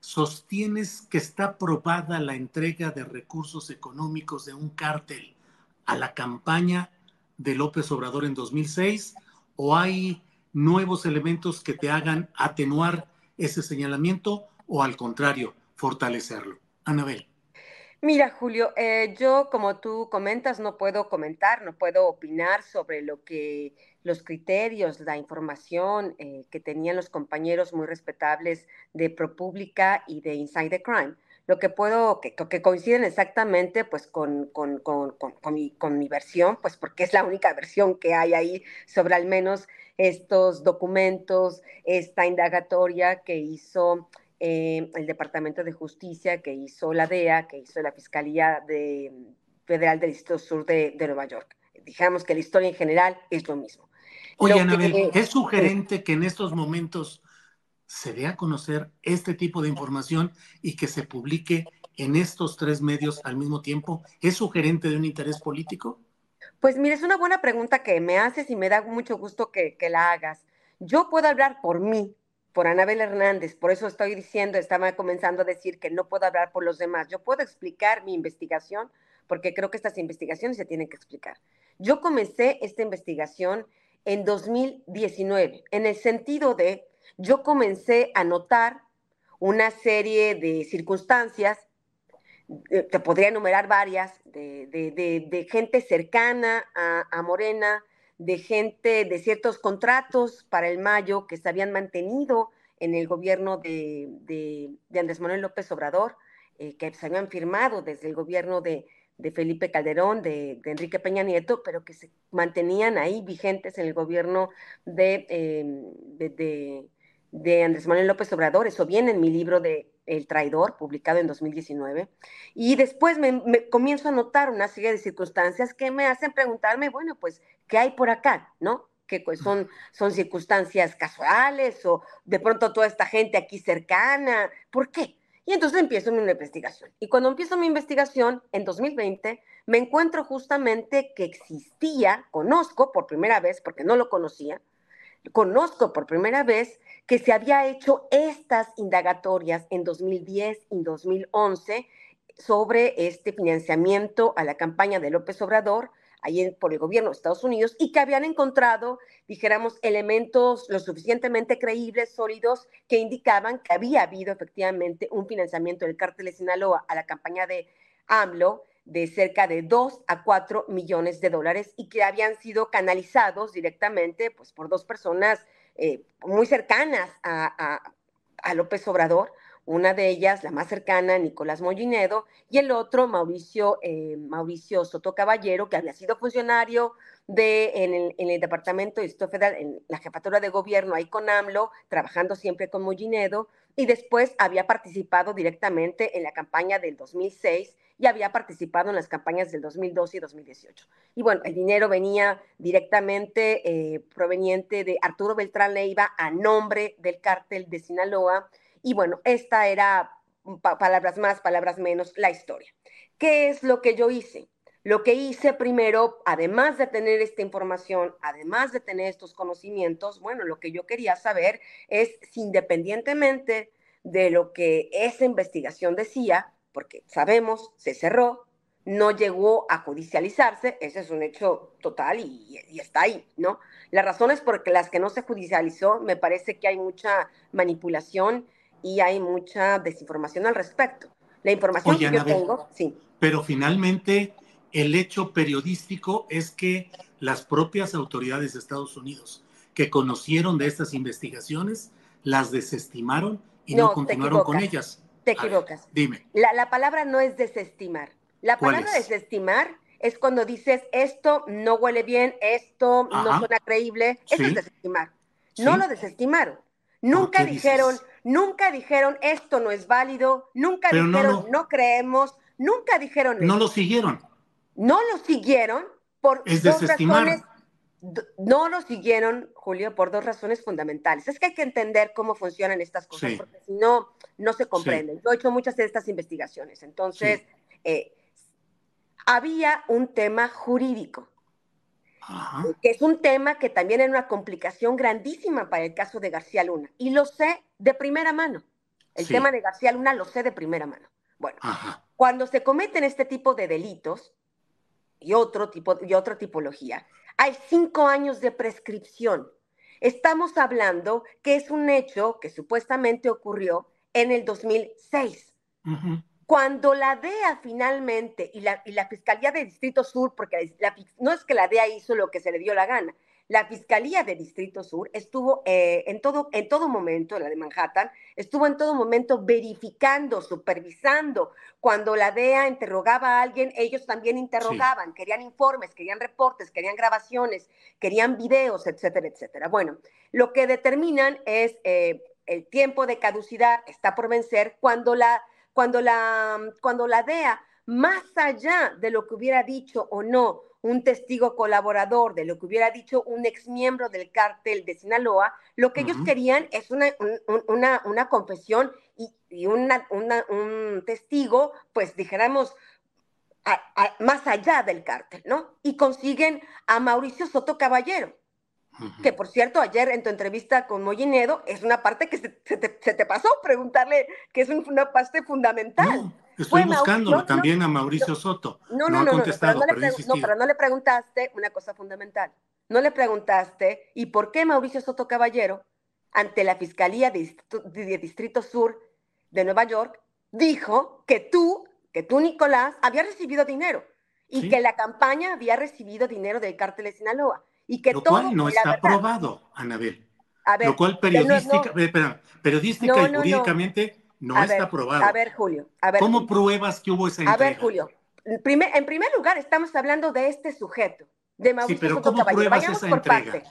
¿sostienes que está probada la entrega de recursos económicos de un cártel a la campaña de López Obrador en 2006? ¿O hay nuevos elementos que te hagan atenuar ese señalamiento o al contrario, fortalecerlo. Anabel. Mira, Julio, eh, yo como tú comentas, no puedo comentar, no puedo opinar sobre lo que los criterios, la información eh, que tenían los compañeros muy respetables de ProPublica y de Inside the Crime. Lo que puedo, que, coinciden exactamente pues con, con, con, con, mi, versión, pues porque es la única versión que hay ahí sobre al menos estos documentos, esta indagatoria que hizo eh, el Departamento de Justicia, que hizo la DEA, que hizo la Fiscalía de, Federal del Distrito Sur de, Nueva York. Digamos que la historia en general es lo mismo. Oye, Anabel, ¿es sugerente que en estos momentos se dé a conocer este tipo de información y que se publique en estos tres medios al mismo tiempo? ¿Es sugerente de un interés político? Pues mire, es una buena pregunta que me haces y me da mucho gusto que, la hagas. Yo puedo hablar por mí, por Anabel Hernández, por eso estoy diciendo, estaba comenzando a decir que no puedo hablar por los demás. Yo puedo explicar mi investigación porque creo que estas investigaciones se tienen que explicar. Yo comencé esta investigación en 2019, en el sentido de, yo comencé a notar una serie de circunstancias eh, te podría enumerar varias, de, gente cercana a, Morena, de gente de ciertos contratos para el mayo que se habían mantenido en el gobierno de, Andrés Manuel López Obrador, eh, que se habían firmado desde el gobierno de, Felipe Calderón, de, Enrique Peña Nieto, pero que se mantenían ahí vigentes en el gobierno de, eh, de Andrés Manuel López Obrador. Eso viene en mi libro de el traidor, publicado en 2019. Y después me, comienzo a notar una serie de circunstancias que me hacen preguntarme, bueno, pues, ¿qué hay por acá? ¿No? que pues, son, son circunstancias casuales o de pronto toda esta gente aquí cercana. ¿Por qué? Y entonces empiezo mi investigación. Y cuando empiezo mi investigación, en 2020, me encuentro justamente que existía, conozco por primera vez, porque no lo conocía, conozco por primera vez que se había hecho estas indagatorias en 2010 y 2011 sobre este financiamiento a la campaña de López Obrador, ahí por el gobierno de Estados Unidos, y que habían encontrado, dijéramos, elementos lo suficientemente creíbles, sólidos, que indicaban que había habido efectivamente un financiamiento del cártel de Sinaloa a la campaña de AMLO de cerca de 2 a 4 millones de dólares y que habían sido canalizados directamente pues, por dos personas eh, muy cercanas a, López Obrador, una de ellas, la más cercana, Nicolás Mollinedo, y el otro, Mauricio, eh, Mauricio Soto Caballero, que había sido funcionario de, en, el, Departamento de Distrito Federal, en la jefatura de gobierno, ahí con AMLO, trabajando siempre con Mollinedo, y después había participado directamente en la campaña del 2006 y había participado en las campañas del 2012 y 2018. Y bueno, el dinero venía directamente eh, proveniente de Arturo Beltrán Leiva a nombre del cártel de Sinaloa. Y bueno, esta era, palabras más, palabras menos, la historia. ¿Qué es lo que yo hice? Lo que hice primero, además de tener esta información, además de tener estos conocimientos, bueno, lo que yo quería saber es si independientemente de lo que esa investigación decía, porque sabemos, se cerró, no llegó a judicializarse, ese es un hecho total y, está ahí, ¿no? Las razones por las que no se judicializó, me parece que hay mucha manipulación y hay mucha desinformación al respecto. La información que yo tengo, sí. Pero finalmente el hecho periodístico es que las propias autoridades de Estados Unidos que conocieron de estas investigaciones las desestimaron y no, continuaron con ellas. Te equivocas. dime. La, palabra no es desestimar. La palabra desestimar es cuando dices esto no huele bien, esto no suena creíble. Eso es desestimar. No lo desestimaron. Nunca dijeron, nunca dijeron esto no es válido, nunca dijeron no, creemos, nunca dijeron No lo siguieron. No lo siguieron por es dos razones no lo siguieron, Julio, por dos razones fundamentales. Es que hay que entender cómo funcionan estas cosas, porque si no, no se comprenden. Yo he hecho muchas de estas investigaciones. Entonces, eh, había un tema jurídico, que es un tema que también era una complicación grandísima para el caso de García Luna. Y lo sé de primera mano. El tema de García Luna lo sé de primera mano. Bueno, cuando se cometen este tipo de delitos y otro tipo y otra tipología, hay cinco años de prescripción. Estamos hablando que es un hecho que supuestamente ocurrió en el 2006. Cuando la DEA finalmente y la, y la, Fiscalía de Distrito Sur, porque no es que la DEA hizo lo que se le dio la gana, la Fiscalía de Distrito Sur estuvo eh, en, todo, en todo momento, la de Manhattan, estuvo en todo momento verificando, supervisando. Cuando la DEA interrogaba a alguien, ellos también interrogaban, querían informes, querían reportes, querían grabaciones, querían videos, etcétera, etcétera. Bueno, lo que determinan es eh, el tiempo de caducidad está por vencer cuando la, cuando la, cuando la DEA, más allá de lo que hubiera dicho o no, un testigo colaborador de lo que hubiera dicho un ex miembro del cártel de Sinaloa, lo que ellos querían es una, una, una confesión y, una, un testigo, pues dijéramos, más allá del cártel, ¿no? Y consiguen a Mauricio Soto Caballero, que por cierto, ayer en tu entrevista con Mollinedo, es una parte que se, te, pasó preguntarle, que es una parte fundamental. Estoy buscando también a Mauricio Soto. No, no, no, no, pero no, le no, pero no le preguntaste una cosa fundamental. No le preguntaste, ¿y por qué Mauricio Soto Caballero, ante la Fiscalía de, Distrito Sur de Nueva York, dijo que tú, que tú, Nicolás, había recibido dinero y que la campaña había recibido dinero del cártel de Sinaloa? Y que Lo cual no está probado, Anabel. A ver, Lo cual periodística, periodística y jurídicamente no está probado. A ver, Julio. A ver, ¿Cómo pruebas que hubo esa entrega? A ver, Julio. en primer lugar, estamos hablando de este sujeto, de Mauricio sí, pero ¿cómo pruebas esa entrega?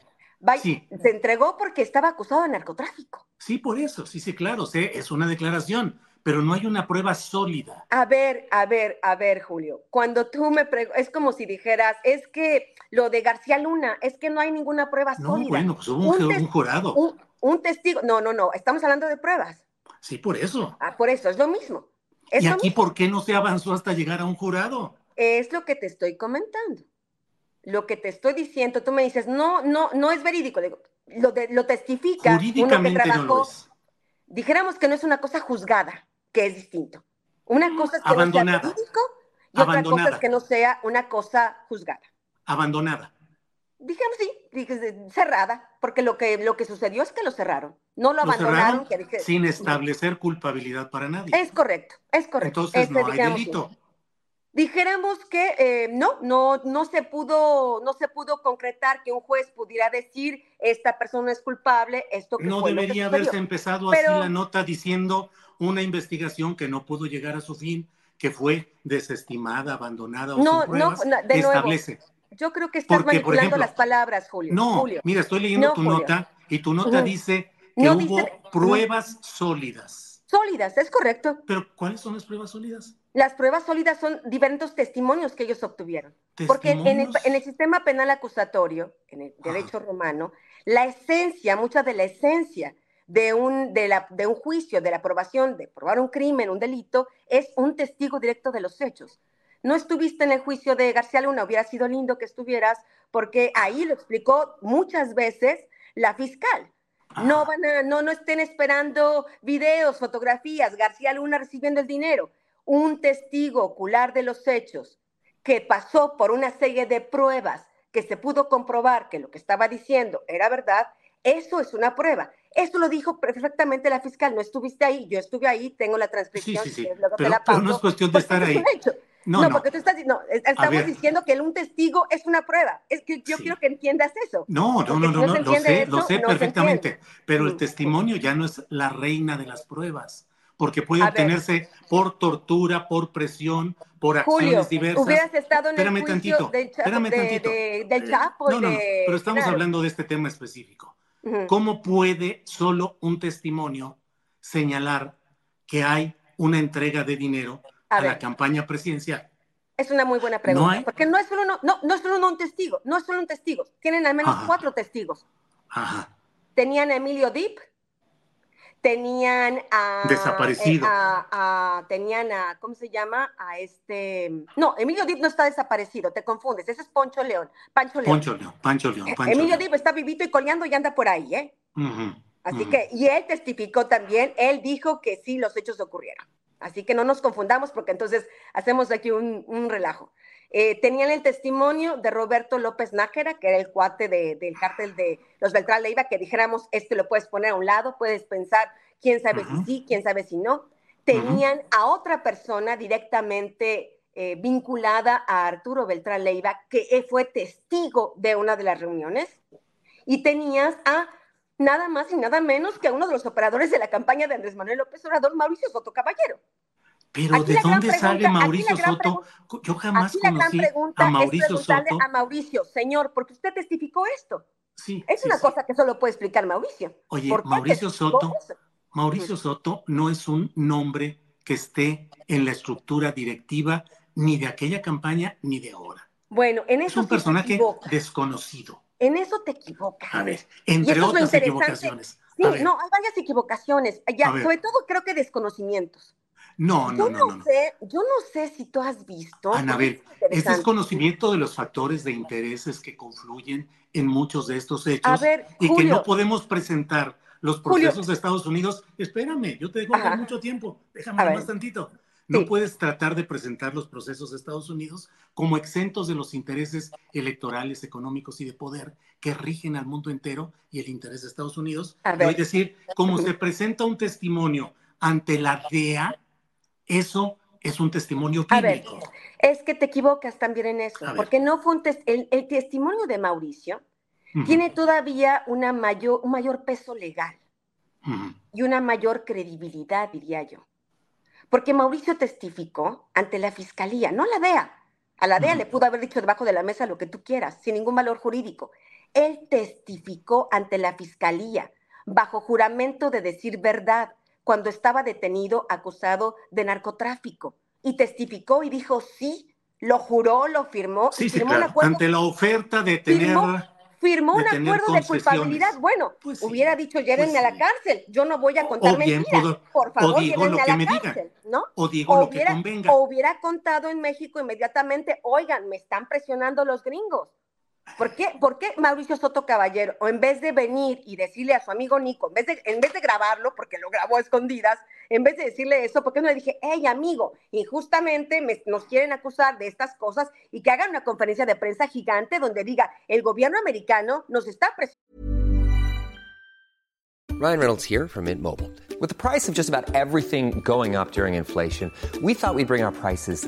Sí. Se entregó porque estaba acusado de narcotráfico. Sí, por eso. Sí, sí, claro. Sí, es una declaración, pero no hay una prueba sólida. A ver, a ver, a ver, Julio. Cuando tú me preguntas, es como si dijeras, es que lo de García Luna, es que no hay ninguna prueba sólida. No, bueno, pues hubo un, jurado. un testigo. No, no, no. Estamos hablando de pruebas. Sí, por eso. Ah, por eso, es lo mismo. ¿Y aquí por qué no se avanzó hasta llegar a un jurado? Es lo que te estoy comentando. Lo que te estoy diciendo, tú me dices, no, no, no es verídico. lo, de, lo testifica. Jurídicamente no lo es. Dijéramos que no es una cosa juzgada, que es distinto. Una cosa es que no sea verídico y otra cosa es que no sea una cosa juzgada. Abandonada. Dijimos sí, cerrada, porque lo que, lo que sucedió es que lo cerraron. No lo, abandonaron. sin establecer culpabilidad para nadie. Es correcto, es correcto. Entonces no hay delito. Dijéramos que eh, no, no, no se pudo, no se pudo concretar que un juez pudiera decir esta persona es culpable, esto que no debería haberse empezado así la nota diciendo una investigación que no pudo llegar a su fin, que fue desestimada, abandonada o no, sin pruebas, no, de establece. Yo creo que estás manipulando las palabras, Julio. No, mira, estoy leyendo tu nota y tu nota dice que hubo pruebas sólidas. Sólidas, es correcto. Pero ¿cuáles son las pruebas sólidas? Las pruebas sólidas son diferentes testimonios que ellos obtuvieron. Porque en el, sistema penal acusatorio, en el derecho romano, la esencia, mucha de la esencia de un, de, la, de un juicio, de la aprobación de probar un crimen, un delito, es un testigo directo de los hechos no estuviste en el juicio de García Luna, hubiera sido lindo que estuvieras, porque ahí lo explicó muchas veces la fiscal. No van a, no, no estén esperando videos, fotografías, García Luna recibiendo el dinero. Un testigo ocular de los hechos que pasó por una serie de pruebas que se pudo comprobar que lo que estaba diciendo era verdad, eso es una prueba. Esto lo dijo perfectamente la fiscal. No estuviste ahí, yo estuve ahí, tengo la transcripción. Sí, sí, sí. Pero, no es cuestión de estar ahí. No, no, porque tú estás no, estamos diciendo que un testigo es una prueba. Es que yo quiero que entiendas eso. No, no, no, no, no lo sé, lo sé perfectamente. Pero el testimonio ya no es la reina de las pruebas, porque puede obtenerse por tortura, por presión, por acciones diversas. Hubieras estado en espérame el tantito, del, espérame tantito. De, del Chapo. No, no, no, pero estamos hablando de este tema específico. ¿Cómo puede solo un testimonio señalar que hay una entrega de dinero a, la campaña presidencial? Es una muy buena pregunta, porque no es solo no, no, es solo un testigo, no es solo un testigo, tienen al menos cuatro testigos. Ajá. Tenían a Emilio Deep, tenían a desaparecido, eh, a, tenían a ¿cómo se llama? A este, no, Emilio Deep no está desaparecido, te confundes, ese es Poncho León, Pancho León. Poncho León, Pancho León, Pancho Emilio León. Deep está vivito y coleando y anda por ahí, ¿eh? Así que, y él testificó también, él dijo que sí, los hechos ocurrieron. Así que no nos confundamos porque entonces hacemos aquí un, relajo. Eh, tenían el testimonio de Roberto López Nájera, que era el cuate del cártel de los Beltrán Leiva, que dijéramos, este lo puedes poner a un lado, puedes pensar, quién sabe si sí, quién sabe si no. Tenían a otra persona directamente eh, vinculada a Arturo Beltrán Leiva, que fue testigo de una de las reuniones. Y tenías a nada más y nada menos que a uno de los operadores de la campaña de Andrés Manuel López Obrador, Mauricio Soto Caballero. Pero ¿de dónde sale Mauricio Soto? Yo jamás conocí a Mauricio Soto. A Mauricio, señor, porque usted testificó esto. Sí, es una cosa que solo puede explicar Mauricio. Oye, Mauricio Soto, Mauricio Soto no es un nombre que esté en la estructura directiva ni de aquella campaña ni de ahora. Bueno, en eso es un personaje desconocido. En eso te equivocas. A ver, entre otras equivocaciones. Sí, no, hay varias equivocaciones. Ya, sobre todo creo que desconocimientos. No, no, yo no, no, Sé, yo no sé si tú has visto. Ana, a ver, es desconocimiento de los factores de intereses que confluyen en muchos de estos hechos y que no podemos presentar los procesos de Estados Unidos. Espérame, yo te dejo mucho tiempo, déjame más tantito. No puedes tratar de presentar los procesos de Estados Unidos como exentos de los intereses electorales, económicos y de poder que rigen al mundo entero y el interés de Estados Unidos. Es decir, como se presenta un testimonio ante la DEA, eso es un testimonio. A ver, es que te equivocas también en eso, porque no fue un el, testimonio de Mauricio tiene todavía una mayor, un mayor peso legal y una mayor credibilidad, diría yo. Porque Mauricio testificó ante la fiscalía, no la DEA. A la DEA le pudo haber dicho debajo de la mesa lo que tú quieras, sin ningún valor jurídico. Él testificó ante la fiscalía, bajo juramento de decir verdad, cuando estaba detenido acusado de narcotráfico. Y testificó y dijo sí, lo juró, lo firmó. Sí, sí, claro. Ante la oferta de tener firmó un acuerdo de culpabilidad. Bueno, pues hubiera dicho, llévenme pues a la cárcel. Yo no voy a contar mentiras. Por favor, llévenme a la cárcel. ¿no? O digo lo que convenga. O hubiera contado en México inmediatamente, oigan, me están presionando los gringos. ¿Por qué, ¿Por qué Mauricio Soto Caballero, o en vez de venir y decirle a su amigo Nico, en vez de, en vez de grabarlo, porque lo grabó a escondidas, en vez de decirle eso, ¿por qué no le dije, hey amigo, injustamente nos quieren acusar de estas cosas y que hagan una conferencia de prensa gigante donde diga, el gobierno americano nos está presionando? Ryan Reynolds here from Mint Mobile. With the price of just about everything going up during inflation, we thought we'd bring our prices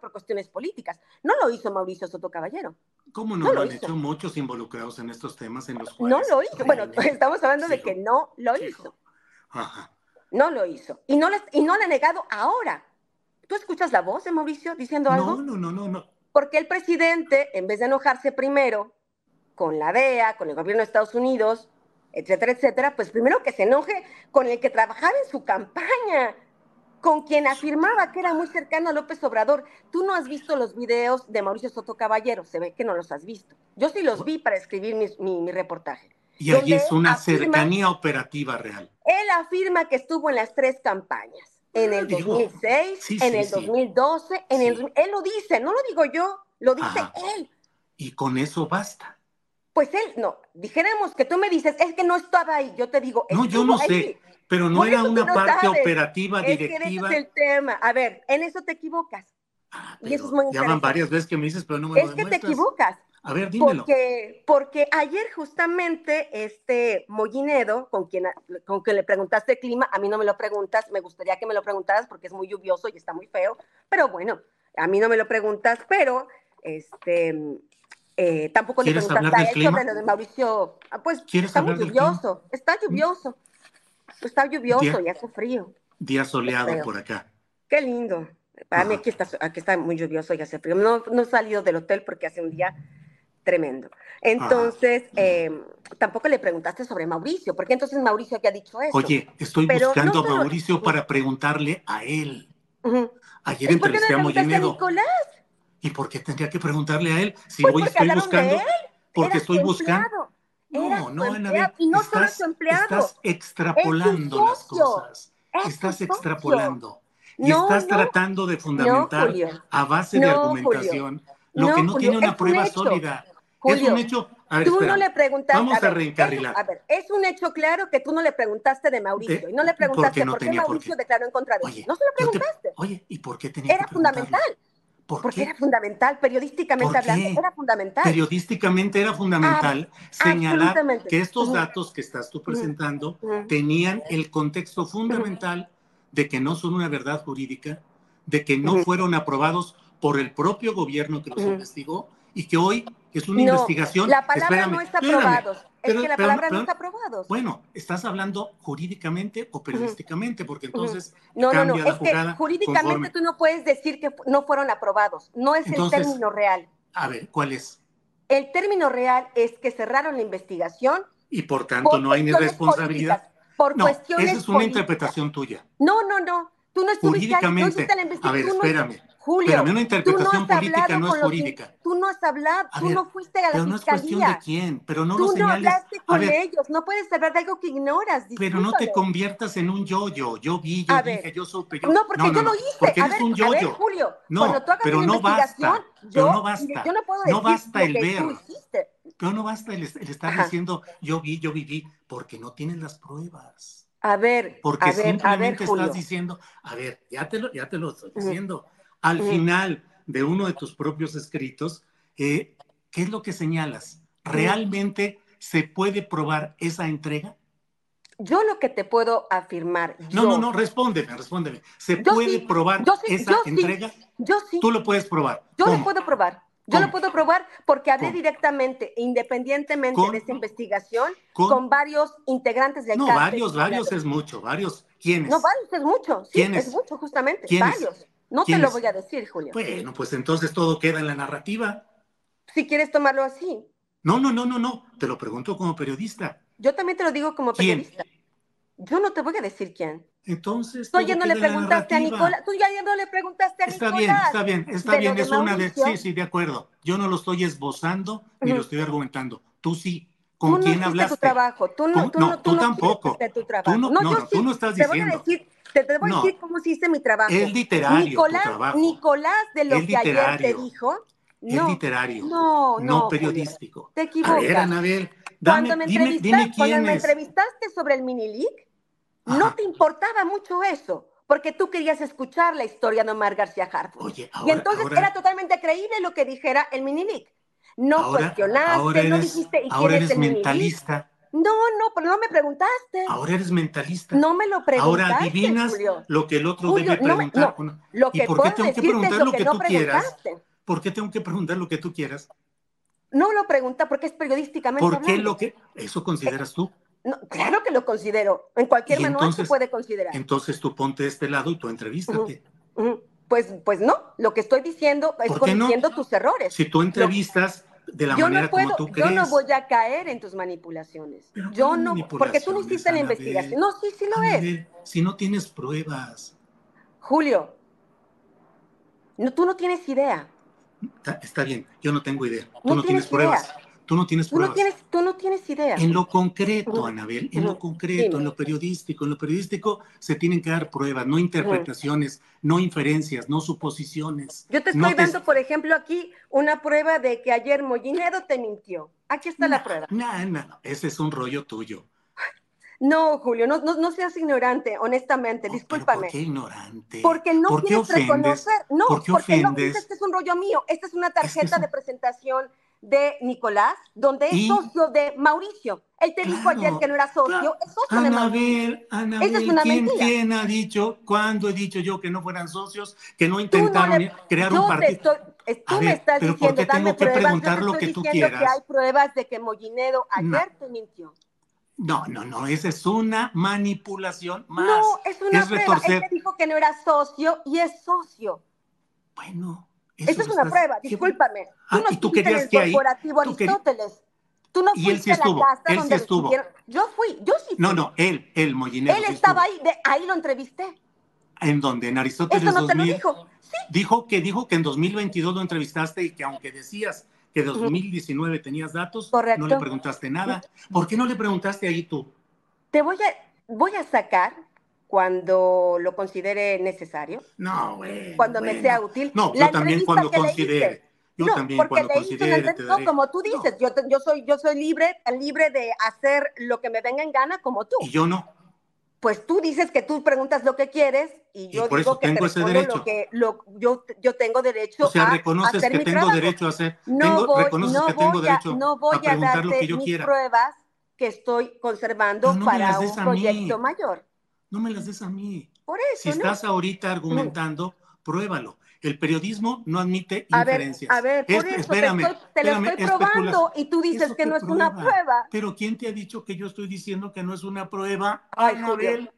Por cuestiones políticas. No lo hizo Mauricio Soto Caballero. ¿Cómo no, no lo, han hecho muchos involucrados en estos temas en los cuales... No lo hizo. Bueno, estamos hablando de que no lo hizo. Ajá. No lo hizo. Y no, le, y no le ha negado ahora. ¿Tú escuchas la voz de Mauricio diciendo algo? No, no, no, no. Porque el presidente, en vez de enojarse primero con la DEA, con el gobierno de Estados Unidos, etcétera, etcétera, pues primero que se enoje con el que trabajaba en su campaña, con quien afirmaba que era muy cercano a López Obrador. Tú no has visto los videos de Mauricio Soto Caballero, se ve que no los has visto. Yo sí los vi para escribir mi, reportaje. Y allí es una cercanía operativa real. Él afirma que estuvo en las tres campañas en el 2006, en el 2012, en el, él lo dice, no lo digo yo, lo dice él. Y con eso basta. Pues él, no, dijéramos que tú me dices, es que no estaba ahí, yo te digo. No, yo no sé, pero no era una parte operativa, directiva. Es que es el tema. A ver, en eso te equivocas. Ah, y eso es muy ya van varias veces que me dices, pero no me Es que te equivocas. A ver, dímelo. Porque, porque ayer justamente este Mollinedo, con quien, con quien le preguntaste el clima, a mí no me lo preguntas, me gustaría que me lo preguntaras porque es muy lluvioso y está muy feo, pero bueno, a mí no me lo preguntas, pero este, eh, tampoco le preguntaste a él sobre lo de Mauricio. Ah, pues está muy lluvioso, está lluvioso, está lluvioso y hace frío. Día soleado por acá. Qué lindo. Para mí aquí está, aquí está muy lluvioso y hace frío. No, no he salido del hotel porque hace un día tremendo. Entonces, em, tampoco le preguntaste sobre Mauricio, porque entonces Mauricio había dicho eso. Oye, estoy buscando a Mauricio para preguntarle a él. Ayer entrevisté a Mollinedo. ¿Y por qué tendría que preguntarle a él? Si pues hoy estoy buscando. Porque estoy buscando. No, no, Ana, y no estás, solo empleado. Estás extrapolando las cosas. estás extrapolando. Y estás tratando de fundamentar a base de argumentación lo que no tiene una prueba sólida. es un hecho. tú no le preguntaste. Vamos a, reencarrilar. a ver, es un hecho claro que tú no le preguntaste de Mauricio y no le preguntaste por qué, Mauricio declaró en contra de él. No se lo preguntaste. oye, ¿y por qué tenía Era fundamental. Porque era fundamental, periodísticamente hablando, era fundamental. Periodísticamente era fundamental señalar que estos datos que estás tú presentando tenían el contexto fundamental de que no son una verdad jurídica, de que no fueron aprobados por el propio gobierno que los investigó y que hoy es una investigación. La palabra no está aprobados. es que la palabra no está aprobados. Bueno, estás hablando jurídicamente o periodísticamente, porque entonces no, no, no, es que jurídicamente tú no puedes decir que no fueron aprobados. No es el término real. A ver, ¿cuál es? El término real es que cerraron la investigación. Y por tanto no hay ni responsabilidad. por cuestiones. Esa es una interpretación tuya. No, no, no. Tú no estuviste ahí, no la investigación. A ver, espérame. Julio, una interpretación política no es jurídica. tú no has hablado, tú no fuiste a la pero fiscalía. no es cuestión de quién, pero no tú lo señales. no hablaste con ellos, no puedes hablar de algo que ignoras. Pero no te conviertas en un yo-yo. Yo vi, yo dije, yo supe, yo. No, porque yo lo hice. Porque eres un yo-yo. A ver, Julio, no, cuando tú hagas pero una no investigación, basta. yo, pero no basta. Yo no puedo decir no basta el ver. Tú hiciste. Pero no basta el, estar diciendo yo vi, yo viví, porque no tienes las pruebas. A ver, porque a ver, simplemente a ver, estás diciendo, a ver, ya te lo, ya te lo estoy diciendo. Al final de uno de tus propios escritos, eh, ¿qué es lo que señalas? ¿Realmente se puede probar esa entrega? Yo lo que te puedo afirmar. No, no, no, respóndeme, respóndeme. ¿Se puede probar esa entrega? yo sí. Tú lo puedes probar. Yo lo puedo probar. Yo lo puedo probar porque hablé directamente, independientemente de esa investigación, con, varios integrantes del No, varios, varios es mucho, varios. ¿Quiénes? No, varios es mucho, sí, ¿Quiénes? es mucho, justamente, varios. No te lo voy a decir, Julio. Bueno, pues entonces todo queda en la narrativa. Si quieres tomarlo así. No, no, no, no, no. Te lo pregunto como periodista. Yo también te lo digo como periodista. Yo no te voy a decir quién. Entonces. Tú ya no le preguntaste a Nicolás. Tú ya no le preguntaste a está Nicolás. Está bien, está bien, está bien. Es una de. Sí, sí, de acuerdo. Yo no lo estoy esbozando ni lo estoy argumentando. Tú sí. ¿Con tú quién no hablaste? Tu trabajo. Tú no, tú no, tú, tampoco. Tu trabajo. Tú no, no, no, tú no estás diciendo. Te voy a decir, te, te voy a decir cómo se hice mi trabajo. Es literario. Nicolás, trabajo. Nicolás de lo que ayer te dijo. No, es literario. No, no. No periodístico. Te equivocas. A ver, Anabel, dame, cuando me dime, dime quién cuando me es. entrevistaste sobre el mini league, no te importaba mucho eso porque tú querías escuchar la historia de Omar García Harfuch. Oye, y entonces era totalmente creíble lo que dijera el Minilic. no ahora, cuestionaste, ahora no dijiste, ¿y quién ahora es eres el mentalista. No, no, pero no me preguntaste. Ahora eres mentalista. No me lo preguntaste, Ahora adivinas Julio. lo que el otro Julio, debe preguntar. no, ¿o no? Lo ¿Y por qué tengo que preguntar lo que tú quieras? ¿Por qué tengo que preguntar lo que tú quieras? No lo pregunta porque es periodísticamente ¿Por qué lo que eso consideras tú? No, claro que lo considero. En cualquier manual se puede considerar. Entonces tú ponte de este lado y tú entrevístate. Pues, pues no, lo que estoy diciendo es conociendo tus errores. Si tú entrevistas de la yo manera no puedo, como tú yo no voy a caer en tus manipulaciones. Pero Yo ¿cuáles no, porque tú no hiciste la investigación. No, sí, sí lo es. Si no tienes pruebas, Julio, no, tú no tienes idea. está, está bien, yo no tengo idea. Tú No no, tienes tienes pruebas. idea. Tú no tienes Tú pruebas. no tienes, tú no tienes idea. En lo concreto. Anabel, en lo concreto, en lo periodístico, en lo periodístico se tienen que dar pruebas, no interpretaciones, no inferencias, no suposiciones. Yo te No estoy dando, por ejemplo, aquí una prueba de que ayer Mollinedo te mintió. Aquí está la prueba. No, no, no, ese es un rollo tuyo. No, Julio, no, no, no seas ignorante, honestamente, Oh, discúlpame. ¿Por qué ignorante? Porque no ¿Por qué quieres ofendes? reconocer. No, ¿Por qué porque no ofendes? dices que es un rollo mío. Esta es una tarjeta es un- de presentación de Nicolás, donde es ¿Y? socio de Mauricio. Él te dijo Claro, ayer que no era socio, claro. es socio de Mauricio. Anabel, Anabel, Esa es una ¿quién, mentira. quién ha dicho, cuándo he dicho yo que no fueran socios, que no Tú no intentaron le- crear un partido? es- tú A me ver, estás pero ¿por diciendo, qué dame tengo que pruebas. preguntar yo te lo estoy que tú diciendo que quieras? hay pruebas de que Mollinedo No. ayer te mintió. No, no, no, esa es una manipulación más. No, es una es prueba. retorcer. Él te dijo que no era socio y es socio. Bueno, Esa eso es una estás- prueba, ¿qué- discúlpame. Tú Ah, no ¿y tú estuviste en querías el que ahí- corporativo tú querí- Aristóteles. Tú no Y él fuiste sí a la estuvo, casa él sí estuvo. Yo fui, yo sí fui. No, no, él, él, Mollinero. Él sí estaba estuvo. ahí, de, ahí lo entrevisté. ¿En dónde? En Aristóteles Eso no te lo 2000. dijo. Sí, Dijo que dijo que en 2022 lo entrevistaste y que aunque decías que 2019 tenías datos, Correcto. no le preguntaste nada. ¿Por qué no le preguntaste ahí tú? te voy a, voy a sacar cuando lo considere necesario, No, güey. cuando me bueno. sea útil. No, La yo también cuando considere. Yo no, también porque cuando considere te daré. como tú No, dices, yo, te- yo soy, yo soy libre, libre de hacer lo que me venga en gana como tú. Y yo no. Pues tú dices que tú preguntas lo que quieres y yo por digo eso que te tengo ese respondo derecho. lo que lo, yo, yo tengo derecho O sea, a reconoces hacer que mi tengo trabajo. derecho a hacer. No tengo, voy, reconoces no que tengo voy a, no voy a a, preguntar lo darte que yo mis quiera. pruebas que estoy conservando no me para un proyecto mayor. No me las des a mí. Por eso, Si ¿no? estás ahorita argumentando, pruébalo. El periodismo no admite A inferencias. a ver, por Es- eso espérame, te, estoy, te lo estoy probando y tú dices ¿Eso que no es una prueba. Pero ¿quién te ha dicho que yo estoy diciendo que no es una prueba? Ay. ¿En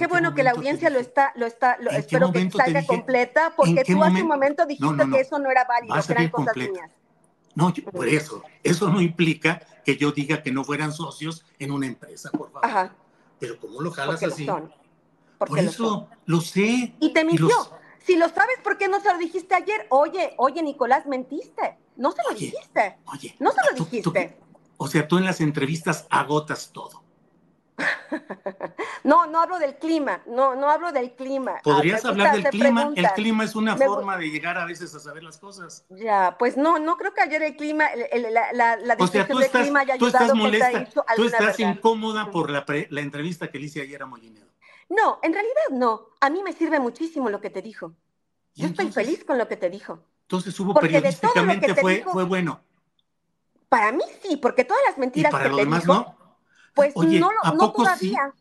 Qué bueno que la audiencia lo está, lo está, lo, ¿En qué espero que salga dije? completa, ¿En porque tú hace un momento? dijiste No, no, no. que eso no era válido, que eran cosas mías. No, yo- por eso. Eso no implica que yo diga que no fueran socios en una empresa, por favor. Ajá, Pero ¿cómo lo jalas porque lo así? son. Porque Por lo eso, son. lo sé. Y te mintió. los- Si lo sabes, ¿por qué no se lo dijiste ayer? Oye, oye, Nicolás, mentiste. No se lo Oye, dijiste. Oye, No se lo tú- tú- dijiste. o sea, tú en las entrevistas agotas todo. No, no hablo del clima. No, no hablo del clima. ¿Podrías Ah, me hablar del clima? El clima es una Me forma de llegar a veces a saber las cosas. Ya, pues no, no creo que ayer el clima, el- el- la, la, la O sea, tú del estás, clima haya tú ayudado estás molesta, tú estás verdad. incómoda por la, pre- la entrevista que le hice ayer a Mollinedo. No, en realidad no. A mí me sirve muchísimo lo que te dijo. ¿Y Yo estoy feliz con lo que te dijo. Entonces hubo Porque de todo lo que periodísticamente te fue, dijo- fue bueno. Para mí sí, porque todas las Y mentiras para que lo te demás dijo, no. Pues Oye, no, ¿a no poco sí? todavía.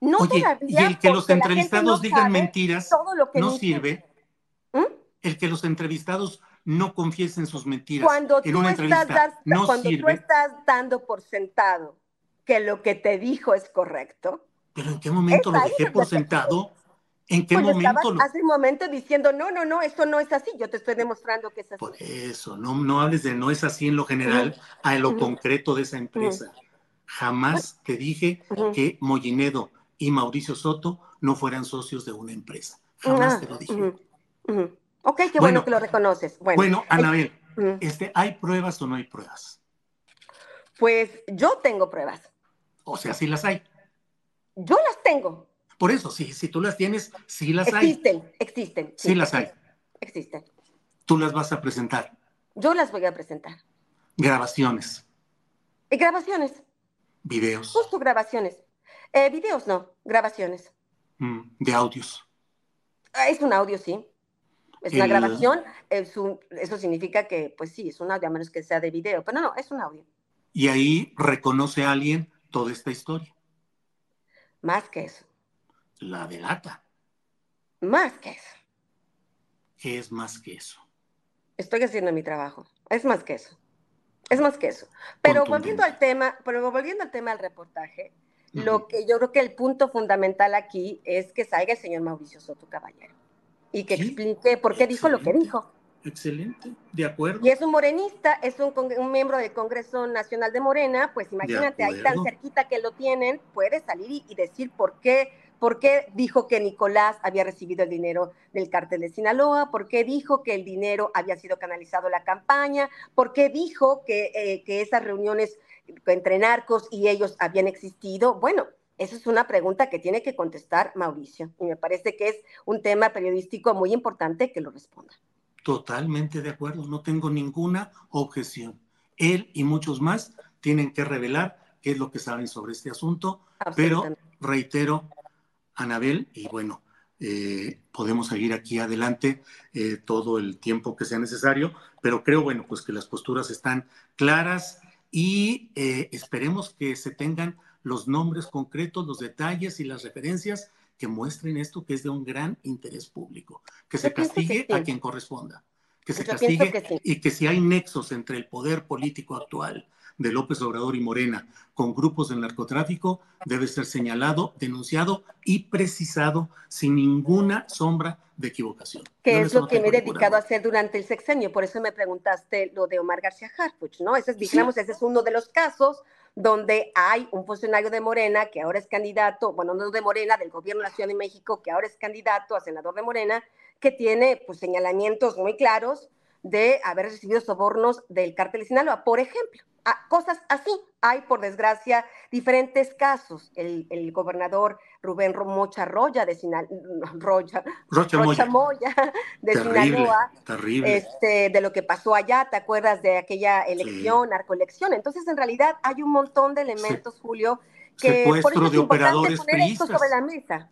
No Oye, todavía. y el que los entrevistados no digan mentiras todo lo que no sirve. ¿Mm? El que los entrevistados no confiesen sus mentiras Cuando en tú, una estás, entrevista das- no cuando tú estás dando por sentado que lo que te dijo es correcto, Pero ¿en qué momento lo dejé por sentado? ¿En qué pues momento lo... hace un momento diciendo, no, no, no, eso no es así, yo te estoy demostrando que es así. Por eso, no, no hables de no es así en lo general, a lo concreto de esa empresa. Jamás te dije que Mollinedo y Mauricio Soto no fueran socios de una empresa. Jamás Ah, te lo dije. ujú. Ok, qué bueno, Bueno. que lo reconoces. Bueno, Bueno, Anabel, este, ¿hay pruebas o no hay pruebas? pues yo tengo pruebas. O sea, sí las hay. Yo las tengo. Por eso, sí, si tú las tienes, sí las hay. Existen, existen. Sí las hay. Existen. Tú las vas a presentar. Yo las voy a presentar. Grabaciones, Y grabaciones, videos justo grabaciones. Eh, videos no, grabaciones. mm, de audios. Ah, Es un audio, sí. Es una grabación, eso significa que, pues sí, es un audio, a menos que sea de video, pero no, no, es un audio. Y ahí reconoce a alguien toda esta historia. Más que eso. La delata. Más que eso. ¿Qué es más que eso? Estoy haciendo mi trabajo. Es más que eso. Es más que eso. Pero volviendo al tema, pero volviendo al tema del reportaje, lo que yo creo que el punto fundamental aquí es que salga el señor Mauricio Soto Caballero y que explique por qué dijo lo que dijo. Excelente, de acuerdo. Y es un morenista, es un, miembro del Congreso Nacional de Morena, pues imagínate, ahí tan cerquita que lo tienen, puede salir y, decir por qué, por qué dijo que Nicolás había recibido el dinero del cártel de Sinaloa, por qué dijo que el dinero había sido canalizado a la campaña, por qué dijo que, eh, que esas reuniones entre narcos y ellos habían existido. Bueno, esa es una pregunta que tiene que contestar Mauricio y me parece que es un tema periodístico muy importante que lo responda. Totalmente de acuerdo, no tengo ninguna objeción. Él y muchos más tienen que revelar qué es lo que saben sobre este asunto, pero reitero, Anabel, y bueno, eh, podemos seguir aquí adelante eh, todo el tiempo que sea necesario, pero creo, bueno, pues que las posturas están claras y eh, esperemos que se tengan los nombres concretos, los detalles y las referencias que muestren esto que es de un gran interés público, que se castigue a quien corresponda, que se castigue y que si hay nexos entre el poder político actual de López Obrador y Morena con grupos del narcotráfico debe ser señalado, denunciado y precisado sin ninguna sombra de equivocación. Que es lo que me he dedicado a hacer durante el sexenio, por eso me preguntaste lo de Omar García Harfuch, ¿no? Ese es, digamos, ese es uno de los casos donde hay un funcionario de Morena que ahora es candidato, bueno, no de Morena, del gobierno de la Ciudad de México, que ahora es candidato a senador de Morena, que tiene pues señalamientos muy claros de haber recibido sobornos del cártel de Sinaloa, por ejemplo. Cosas así. Hay, por desgracia, diferentes casos. El, gobernador Rubén Mocha Roya de Sinaloa, Rocha, Moya. de Sinaloa, Este, de lo que pasó allá, ¿te acuerdas de aquella elección, narcoelección? Entonces, en realidad, hay un montón de elementos, Julio, que por de operadores poner esto sobre la mesa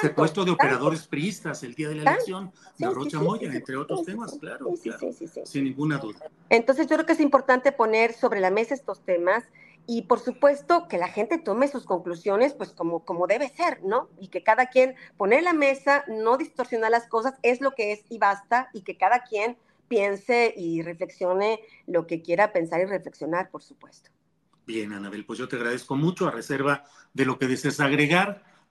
secuestro de operadores priistas el día de la elección de Rocha Moya, entre otros temas, claro, claro sin ninguna duda. Entonces yo creo que es importante poner sobre la mesa estos temas y por supuesto que la gente tome sus conclusiones pues como, como debe ser, ¿no? Y que cada quien pone la mesa, no distorsionar las cosas, es lo que es y basta, y que cada quien piense y reflexione lo que quiera pensar y reflexionar, por supuesto. Bien, Anabel, pues yo te agradezco mucho a reserva de lo que desees agregar